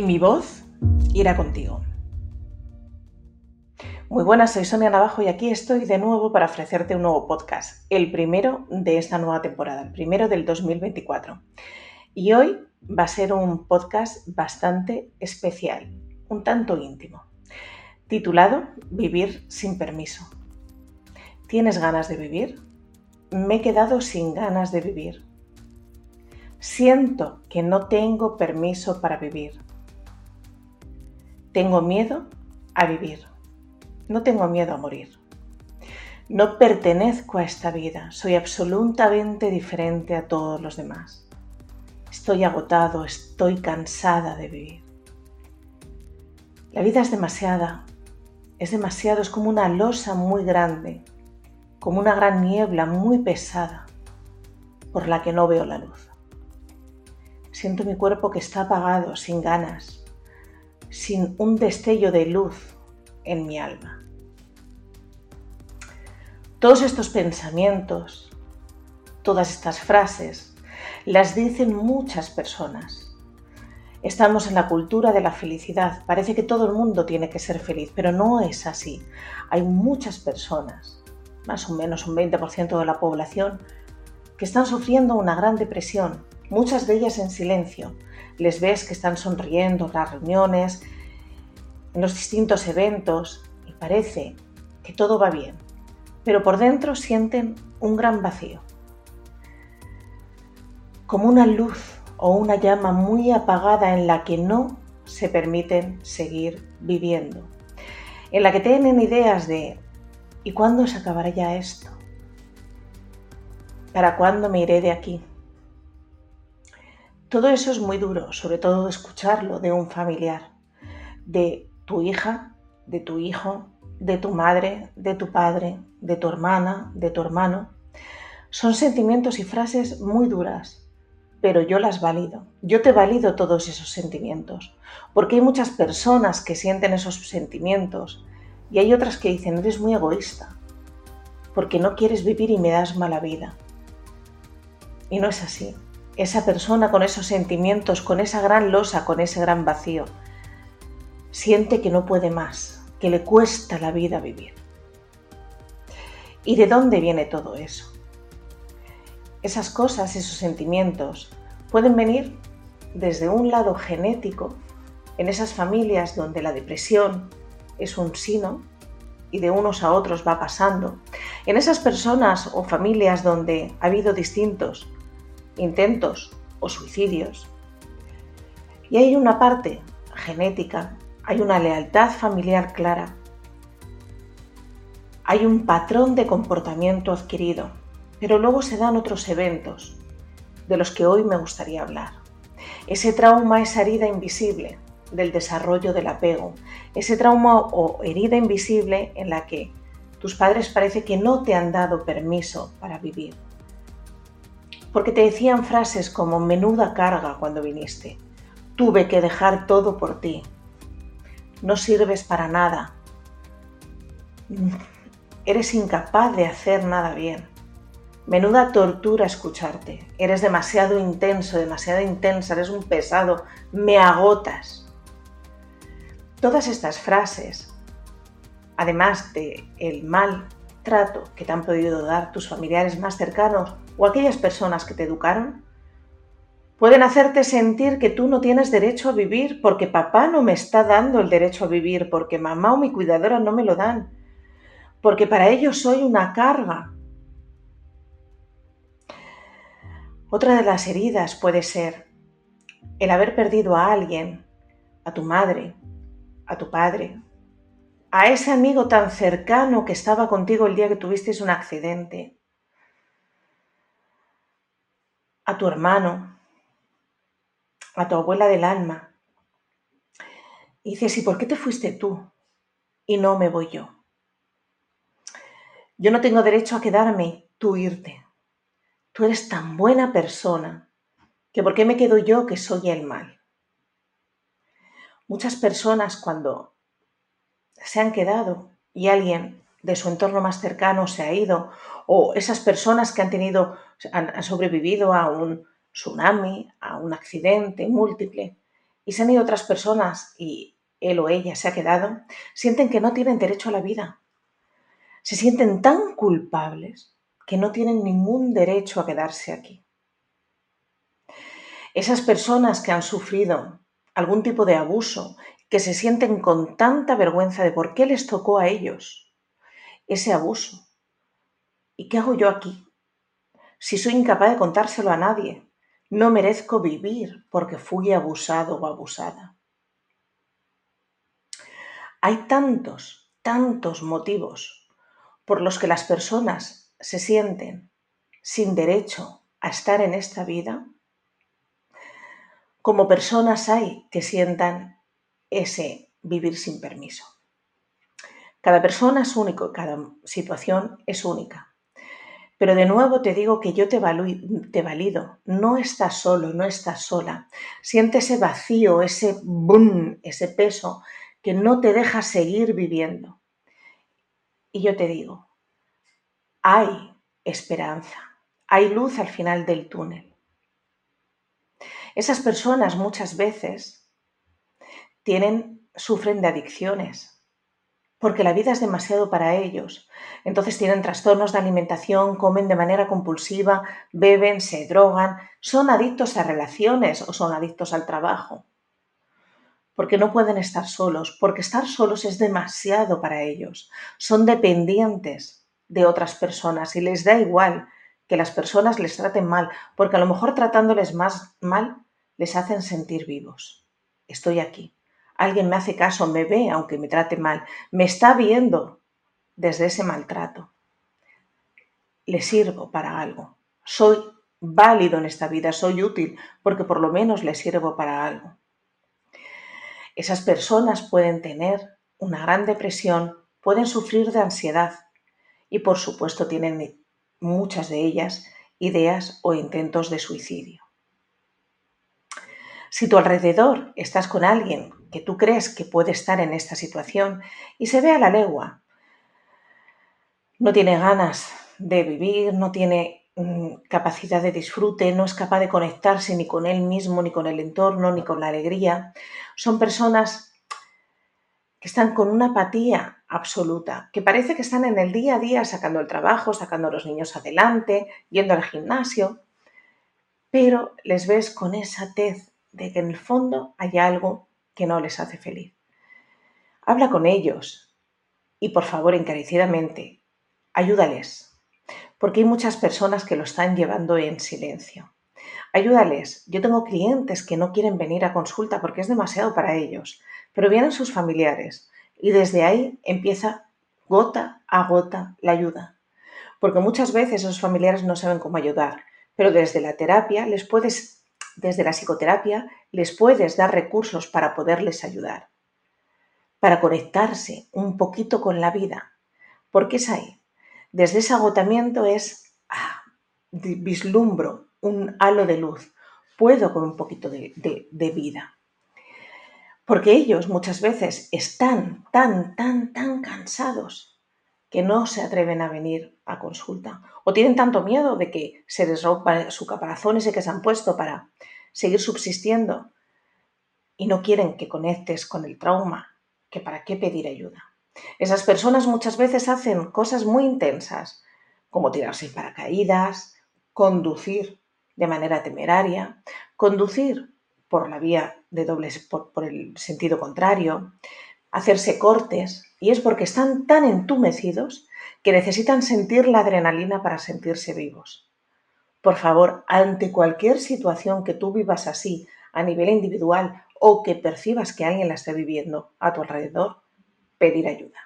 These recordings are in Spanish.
y mi voz irá contigo. Muy buenas, soy Sonia Navajo y aquí estoy de nuevo para ofrecerte un nuevo podcast, el primero de esta nueva temporada, el primero del 2024. Y hoy va a ser un podcast bastante especial, un tanto íntimo, titulado Vivir sin permiso. ¿Tienes ganas de vivir? Me he quedado sin ganas de vivir. Siento que no tengo permiso para vivir. Tengo miedo a vivir. No tengo miedo a morir. No pertenezco a esta vida. Soy absolutamente diferente a todos los demás. Estoy agotado, estoy cansada de vivir. La vida es demasiada, es demasiado, es como una losa muy grande, como una gran niebla muy pesada por la que no veo la luz. Siento mi cuerpo que está apagado, sin ganas, sin un destello de luz en mi alma. Todos estos pensamientos, todas estas frases, las dicen muchas personas. Estamos en la cultura de la felicidad. Parece que todo el mundo tiene que ser feliz, pero no es así. Hay muchas personas, más o menos un 20% de la población, que están sufriendo una gran depresión, muchas de ellas en silencio. Les ves que están sonriendo en las reuniones, en los distintos eventos y parece que todo va bien, pero por dentro sienten un gran vacío, como una luz o una llama muy apagada en la que no se permiten seguir viviendo, en la que tienen ideas de ¿y cuándo se acabará ya esto? ¿Para cuándo me iré de aquí? Todo eso es muy duro, sobre todo escucharlo de un familiar, de tu hija, de tu hijo, de tu madre, de tu padre, de tu hermana, de tu hermano. Son sentimientos y frases muy duras, pero yo las valido. Yo te valido todos esos sentimientos, porque hay muchas personas que sienten esos sentimientos y hay otras que dicen, eres muy egoísta, porque no quieres vivir y me das mala vida. Y no es así. Esa persona con esos sentimientos, con esa gran losa, con ese gran vacío, siente que no puede más, que le cuesta la vida vivir. ¿Y de dónde viene todo eso? Esas cosas, esos sentimientos, pueden venir desde un lado genético, en esas familias donde la depresión es un sino y de unos a otros va pasando, en esas personas o familias donde ha habido distintos intentos o suicidios. Y hay una parte genética hay una lealtad familiar clara, hay un patrón de comportamiento adquirido, pero luego se dan otros eventos de los que hoy me gustaría hablar. Ese trauma, esa herida invisible del desarrollo del apego, ese trauma o herida invisible en la que tus padres parece que no te han dado permiso para vivir. Porque te decían frases como menuda carga cuando viniste, tuve que dejar todo por ti, no sirves para nada. Eres incapaz de hacer nada bien. Menuda tortura escucharte. Eres demasiado intenso, demasiado intensa, eres un pesado, me agotas. Todas estas frases, además de el mal trato que te han podido dar tus familiares más cercanos o aquellas personas que te educaron, Pueden hacerte sentir que tú no tienes derecho a vivir porque papá no me está dando el derecho a vivir, porque mamá o mi cuidadora no me lo dan, porque para ellos soy una carga. Otra de las heridas puede ser el haber perdido a alguien, a tu madre, a tu padre, a ese amigo tan cercano que estaba contigo el día que tuvisteis un accidente, a tu hermano, a tu abuela del alma. Y dices, ¿y por qué te fuiste tú y no me voy yo? Yo no tengo derecho a quedarme, tú irte. Tú eres tan buena persona que ¿por qué me quedo yo que soy el mal? Muchas personas cuando se han quedado y alguien de su entorno más cercano se ha ido, o esas personas que han tenido, han sobrevivido a un tsunami, a un accidente múltiple, y se han ido otras personas y él o ella se ha quedado, sienten que no tienen derecho a la vida. Se sienten tan culpables que no tienen ningún derecho a quedarse aquí. Esas personas que han sufrido algún tipo de abuso, que se sienten con tanta vergüenza de por qué les tocó a ellos ese abuso. ¿Y qué hago yo aquí? Si soy incapaz de contárselo a nadie, no merezco vivir porque fui abusado o abusada. Hay tantos, tantos motivos por los que las personas se sienten sin derecho a estar en esta vida como personas hay que sientan ese vivir sin permiso. Cada persona es único, cada situación es única. Pero de nuevo te digo que yo te, te valido. No estás solo, no estás sola. Siente ese vacío, ese boom, ese peso que no te deja seguir viviendo. Y yo te digo, hay esperanza, hay luz al final del túnel. Esas personas muchas veces tienen, sufren de adicciones, porque la vida es demasiado para ellos. Entonces tienen trastornos de alimentación, comen de manera compulsiva, beben, se drogan, son adictos a relaciones o son adictos al trabajo. Porque no pueden estar solos, porque estar solos es demasiado para ellos. Son dependientes de otras personas y les da igual que las personas les traten mal, porque a lo mejor tratándoles más mal les hacen sentir vivos. Estoy aquí. Alguien me hace caso, me ve aunque me trate mal, me está viendo desde ese maltrato. Le sirvo para algo. Soy válido en esta vida, soy útil, porque por lo menos le sirvo para algo. Esas personas pueden tener una gran depresión, pueden sufrir de ansiedad y por supuesto tienen muchas de ellas ideas o intentos de suicidio. Si tu alrededor estás con alguien que tú crees que puede estar en esta situación y se ve a la legua, no tiene ganas de vivir, no tiene mm, capacidad de disfrute, no es capaz de conectarse ni con él mismo, ni con el entorno, ni con la alegría, son personas que están con una apatía absoluta, que parece que están en el día a día sacando el trabajo, sacando a los niños adelante, yendo al gimnasio, pero les ves con esa tez de que en el fondo hay algo que no les hace feliz. Habla con ellos y por favor encarecidamente, ayúdales, porque hay muchas personas que lo están llevando en silencio. Ayúdales. Yo tengo clientes que no quieren venir a consulta porque es demasiado para ellos pero vienen sus familiares y desde ahí empieza gota a gota la ayuda. Porque muchas veces esos familiares no saben cómo ayudar, pero desde la terapia les puedes, desde la psicoterapia, les puedes dar recursos para poderles ayudar, para conectarse un poquito con la vida. Porque es ahí. Desde ese agotamiento es, ah, vislumbro un halo de luz, puedo con un poquito de, de vida. Porque ellos muchas veces están tan, tan, tan cansados que no se atreven a venir a consulta. O tienen tanto miedo de que se les rompa su caparazón ese que se han puesto para seguir subsistiendo y no quieren que conectes con el trauma, que para qué pedir ayuda. Esas personas muchas veces hacen cosas muy intensas, como tirarse en paracaídas, conducir de manera temeraria, conducir por la vía de dobles, por, el sentido contrario, hacerse cortes, y es porque están tan entumecidos que necesitan sentir la adrenalina para sentirse vivos. Por favor, ante cualquier situación que tú vivas así a nivel individual o que percibas que alguien la esté viviendo a tu alrededor, pedir ayuda.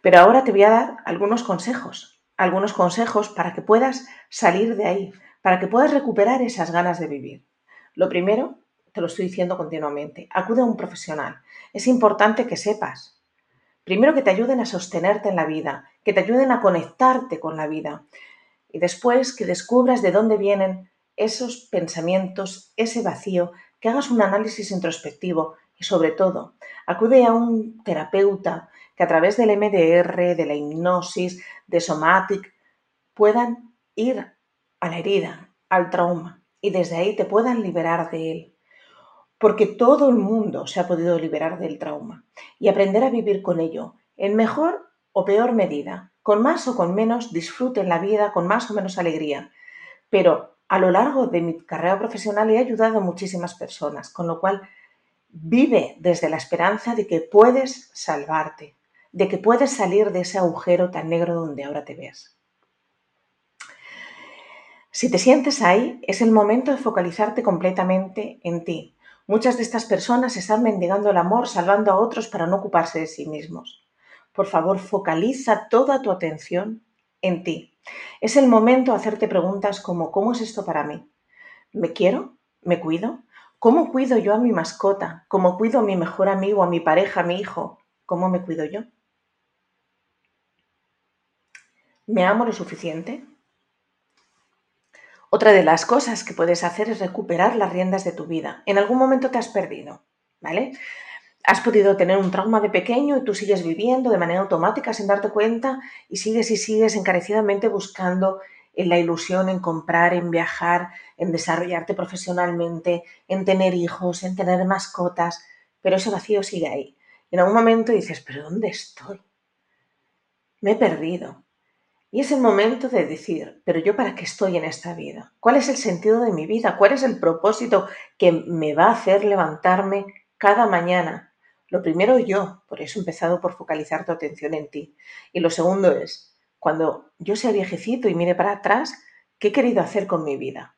Pero ahora te voy a dar algunos consejos, algunos consejos para que puedas salir de ahí, para que puedas recuperar esas ganas de vivir. Lo primero, te lo estoy diciendo continuamente, acude a un profesional. Es importante que sepas, primero que te ayuden a sostenerte en la vida, que te ayuden a conectarte con la vida y después que descubras de dónde vienen esos pensamientos, ese vacío, que hagas un análisis introspectivo y sobre todo, acude a un terapeuta que a través del MDR, de la hipnosis, de somatic, puedan ir a la herida, al trauma y desde ahí te puedan liberar de él. Porque todo el mundo se ha podido liberar del trauma y aprender a vivir con ello en mejor o peor medida, con más o con menos disfrute en la vida, con más o menos alegría. Pero a lo largo de mi carrera profesional he ayudado a muchísimas personas, con lo cual vive desde la esperanza de que puedes salvarte, de que puedes salir de ese agujero tan negro donde ahora te ves. Si te sientes ahí, es el momento de focalizarte completamente en ti. Muchas de estas personas están mendigando el amor, salvando a otros para no ocuparse de sí mismos. Por favor, focaliza toda tu atención en ti. Es el momento de hacerte preguntas como ¿cómo es esto para mí? ¿Me quiero? ¿Me cuido? ¿Cómo cuido yo a mi mascota? ¿Cómo cuido a mi mejor amigo, a mi pareja, a mi hijo? ¿Cómo me cuido yo? ¿Me amo lo suficiente? Otra de las cosas que puedes hacer es recuperar las riendas de tu vida. En algún momento te has perdido, ¿vale? Has podido tener un trauma de pequeño y tú sigues viviendo de manera automática sin darte cuenta y sigues y sigues encarecidamente buscando en la ilusión en comprar, en viajar, en desarrollarte profesionalmente, en tener hijos, en tener mascotas, pero ese vacío sigue ahí. En algún momento dices, pero ¿dónde estoy? Me he perdido. Y es el momento de decir, pero yo para qué estoy en esta vida? ¿Cuál es el sentido de mi vida? ¿Cuál es el propósito que me va a hacer levantarme cada mañana? Lo primero yo, por eso he empezado por focalizar tu atención en ti. Y lo segundo es, cuando yo sea viejecito y mire para atrás, ¿qué he querido hacer con mi vida?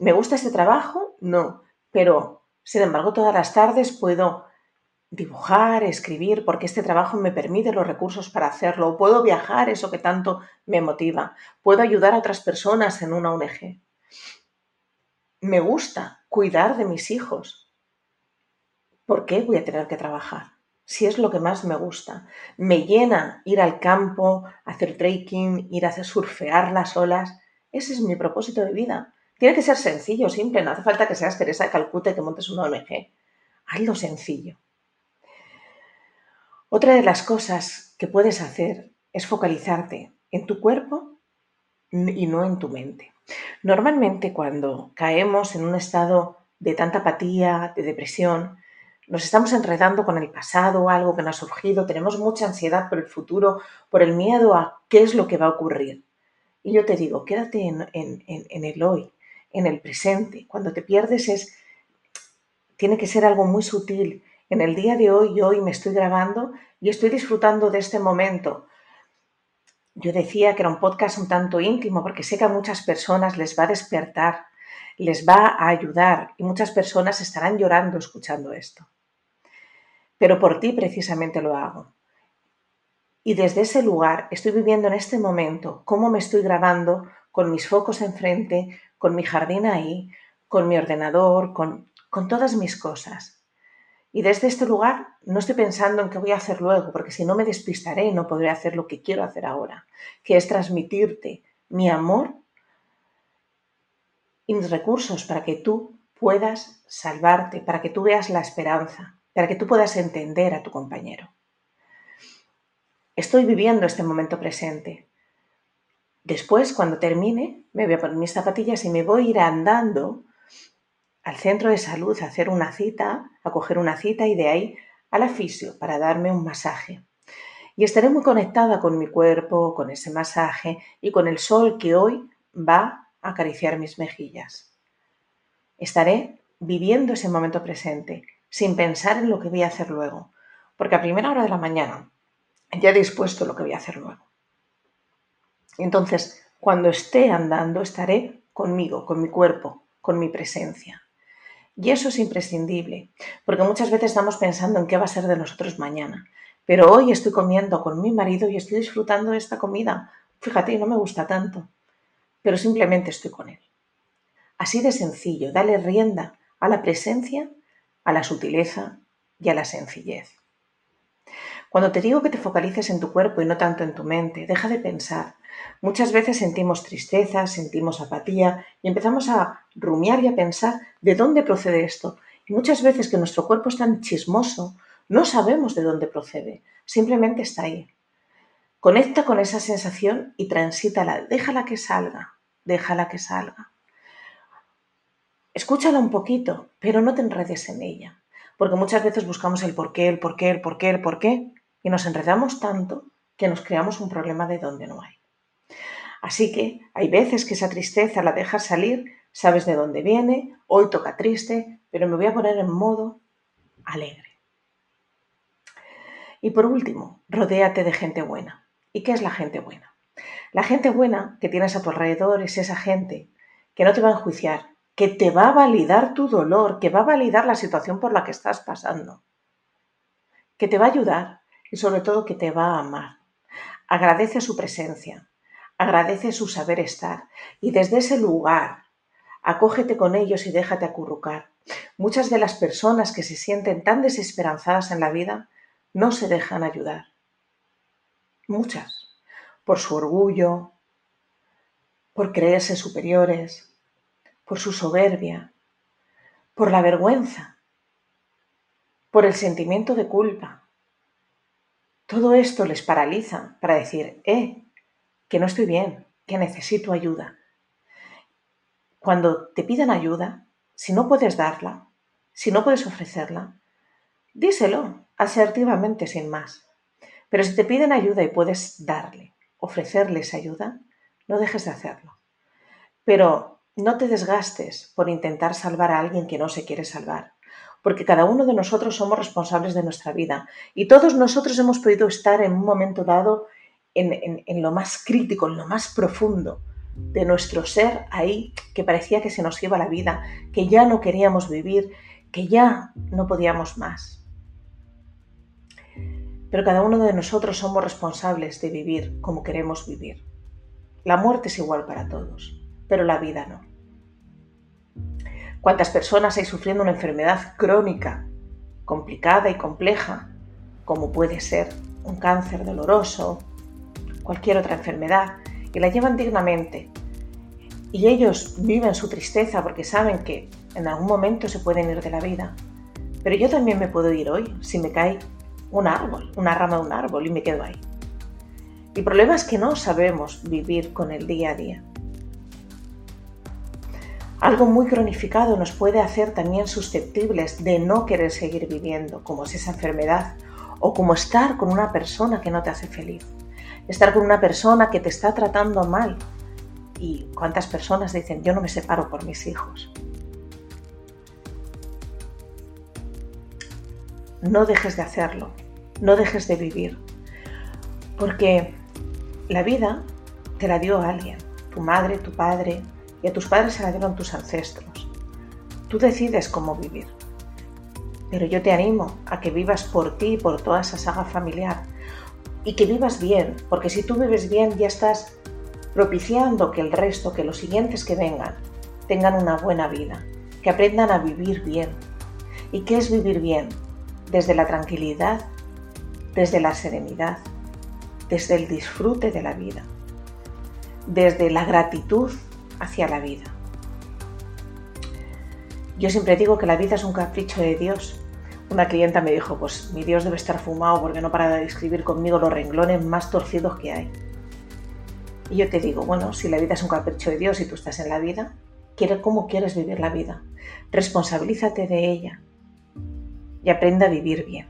¿Me gusta este trabajo? No, pero sin embargo todas las tardes puedo dibujar, escribir, porque este trabajo me permite los recursos para hacerlo. Puedo viajar, eso que tanto me motiva. Puedo ayudar a otras personas en una ONG. Me gusta cuidar de mis hijos. ¿Por qué voy a tener que trabajar? Si es lo que más me gusta. Me llena ir al campo, hacer trekking, ir a surfear las olas. Ese es mi propósito de vida. Tiene que ser sencillo, simple. No hace falta que seas Teresa de Calcuta y que montes una ONG. Hazlo sencillo. Otra de las cosas que puedes hacer es focalizarte en tu cuerpo y no en tu mente. Normalmente cuando caemos en un estado de tanta apatía, de depresión, nos estamos enredando con el pasado, algo que no ha surgido, tenemos mucha ansiedad por el futuro, por el miedo a qué es lo que va a ocurrir. Y yo te digo, quédate en, en el hoy, en el presente. Cuando te pierdes es, tiene que ser algo muy sutil, en el día de hoy, hoy me estoy grabando y estoy disfrutando de este momento. Yo decía que era un podcast un tanto íntimo porque sé que a muchas personas les va a despertar, les va a ayudar y muchas personas estarán llorando escuchando esto. Pero por ti precisamente lo hago. Y desde ese lugar estoy viviendo en este momento cómo me estoy grabando con mis focos enfrente, con mi jardín ahí, con mi ordenador, con, con todas mis cosas. Y desde este lugar no estoy pensando en qué voy a hacer luego, porque si no me despistaré y no podré hacer lo que quiero hacer ahora, que es transmitirte mi amor y mis recursos para que tú puedas salvarte, para que tú veas la esperanza, para que tú puedas entender a tu compañero. Estoy viviendo este momento presente. Después, cuando termine, me voy a poner mis zapatillas y me voy a ir andando al centro de salud a hacer una cita, a coger una cita y de ahí al afisio para darme un masaje. Y estaré muy conectada con mi cuerpo, con ese masaje y con el sol que hoy va a acariciar mis mejillas. Estaré viviendo ese momento presente, sin pensar en lo que voy a hacer luego, porque a primera hora de la mañana ya he dispuesto lo que voy a hacer luego. Entonces, cuando esté andando, estaré conmigo, con mi cuerpo, con mi presencia. Y eso es imprescindible, porque muchas veces estamos pensando en qué va a ser de nosotros mañana. Pero hoy estoy comiendo con mi marido y estoy disfrutando de esta comida. Fíjate, no me gusta tanto, pero simplemente estoy con él. Así de sencillo, dale rienda a la presencia, a la sutileza y a la sencillez. Cuando te digo que te focalices en tu cuerpo y no tanto en tu mente, deja de pensar. Muchas veces sentimos tristeza, sentimos apatía y empezamos a rumiar y a pensar de dónde procede esto. Y muchas veces que nuestro cuerpo es tan chismoso, no sabemos de dónde procede, simplemente está ahí. Conecta con esa sensación y transítala, déjala que salga, déjala que salga. escúchala un poquito, pero no te enredes en ella, porque muchas veces buscamos el por qué, el por qué, el por qué, el por qué, y nos enredamos tanto que nos creamos un problema de donde no hay. Así que hay veces que esa tristeza la dejas salir, sabes de dónde viene, hoy toca triste, pero me voy a poner en modo alegre. Y por último, rodéate de gente buena. ¿Y qué es la gente buena? La gente buena que tienes a tu alrededor es esa gente que no te va a enjuiciar, que te va a validar tu dolor, que va a validar la situación por la que estás pasando, que te va a ayudar y sobre todo que te va a amar. Agradece su presencia, agradece su saber estar y desde ese lugar acógete con ellos y déjate acurrucar. Muchas de las personas que se sienten tan desesperanzadas en la vida no se dejan ayudar. Muchas. Por su orgullo, por creerse superiores, por su soberbia, por la vergüenza, por el sentimiento de culpa. Todo esto les paraliza para decir, eh, que no estoy bien, que necesito ayuda. Cuando te pidan ayuda, si no puedes darla, si no puedes ofrecerla, díselo asertivamente sin más. Pero si te piden ayuda y puedes darle, ofrecerles ayuda, no dejes de hacerlo. Pero no te desgastes por intentar salvar a alguien que no se quiere salvar, porque cada uno de nosotros somos responsables de nuestra vida y todos nosotros hemos podido estar en un momento dado en, lo más crítico, en lo más profundo de nuestro ser, ahí que parecía que se nos iba la vida, que ya no queríamos vivir, que ya no podíamos más. Pero cada uno de nosotros somos responsables de vivir como queremos vivir. La muerte es igual para todos pero la vida no. ¿Cuántas personas hay sufriendo una enfermedad crónica, complicada y compleja, como puede ser un cáncer doloroso, cualquier otra enfermedad, y la llevan dignamente? Y ellos viven su tristeza porque saben que en algún momento se pueden ir de la vida. Pero yo también me puedo ir hoy si me cae un árbol, una rama de un árbol y me quedo ahí. El problema es que no sabemos vivir con el día a día. Algo muy cronificado nos puede hacer también susceptibles de no querer seguir viviendo, como es esa enfermedad, o como estar con una persona que no te hace feliz, estar con una persona que te está tratando mal. ¿Y cuántas personas dicen, yo no me separo por mis hijos? No dejes de hacerlo, no dejes de vivir, porque la vida te la dio alguien, tu madre, tu padre, y a tus padres se la dieron tus ancestros. Tú decides cómo vivir. Pero yo te animo a que vivas por ti y por toda esa saga familiar. Y que vivas bien, porque si tú vives bien ya estás propiciando que el resto, que los siguientes que vengan, tengan una buena vida, que aprendan a vivir bien. ¿Y qué es vivir bien? Desde la tranquilidad, desde la serenidad, desde el disfrute de la vida, desde la gratitud hacia la vida. Yo siempre digo que la vida es un capricho de Dios. Una clienta me dijo, pues mi Dios debe estar fumado porque no para de escribir conmigo los renglones más torcidos que hay. Y yo te digo, bueno, si la vida es un capricho de Dios y tú estás en la vida, ¿cómo quieres vivir la vida? Responsabilízate de ella y aprende a vivir bien,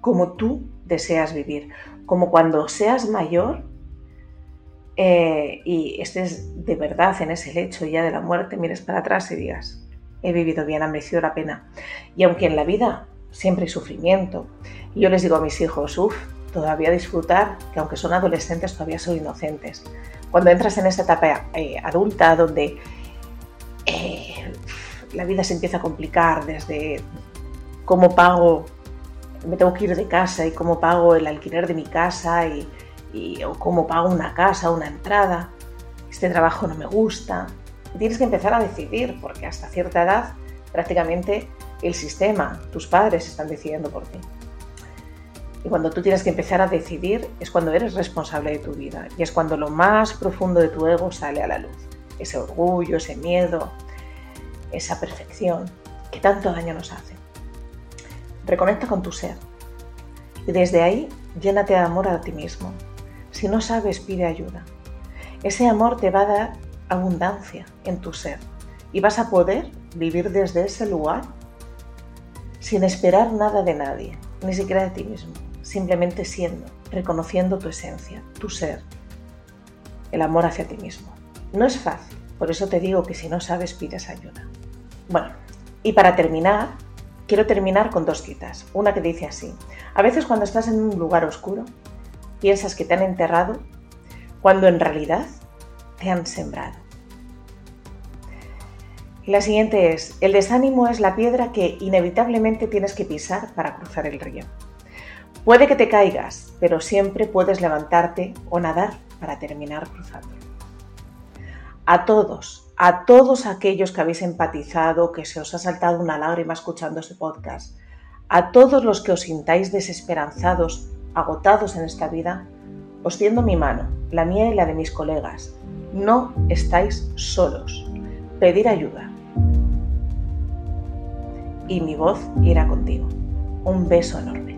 como tú deseas vivir, como cuando seas mayor eh, y estés de verdad en ese lecho ya de la muerte, mires para atrás y digas, he vivido bien, ha merecido la pena. Y aunque en la vida siempre hay sufrimiento, yo les digo a mis hijos, uff, todavía disfrutar, que aunque son adolescentes todavía son inocentes. Cuando entras en esta etapa eh, adulta donde eh, la vida se empieza a complicar desde cómo pago, me tengo que ir de casa y cómo pago el alquiler de mi casa y o cómo pago una casa, una entrada, este trabajo no me gusta. tienes que empezar a decidir, porque hasta cierta edad prácticamente el sistema, tus padres están decidiendo por ti. Y cuando tú tienes que empezar a decidir es cuando eres responsable de tu vida y es cuando lo más profundo de tu ego sale a la luz. Ese orgullo, ese miedo, esa perfección que tanto daño nos hace. Reconecta con tu ser y desde ahí llénate de amor a ti mismo, si no sabes, pide ayuda. Ese amor te va a dar abundancia en tu ser y vas a poder vivir desde ese lugar sin esperar nada de nadie, ni siquiera de ti mismo, simplemente siendo, reconociendo tu esencia, tu ser, el amor hacia ti mismo. No es fácil, por eso te digo que si no sabes pides ayuda. Bueno, y para terminar, quiero terminar con dos citas. Una que dice así, a veces cuando estás en un lugar oscuro, piensas que te han enterrado, cuando en realidad te han sembrado. La siguiente es, el desánimo es la piedra que inevitablemente tienes que pisar para cruzar el río. Puede que te caigas, pero siempre puedes levantarte o nadar para terminar cruzando. A todos, a todos aquellos que habéis empatizado, que se os ha saltado una lágrima escuchando este podcast, a todos los que os sintáis desesperanzados, agotados en esta vida, os tiendo mi mano, la mía y la de mis colegas. No estáis solos. Pedir ayuda y mi voz irá contigo. Un beso enorme.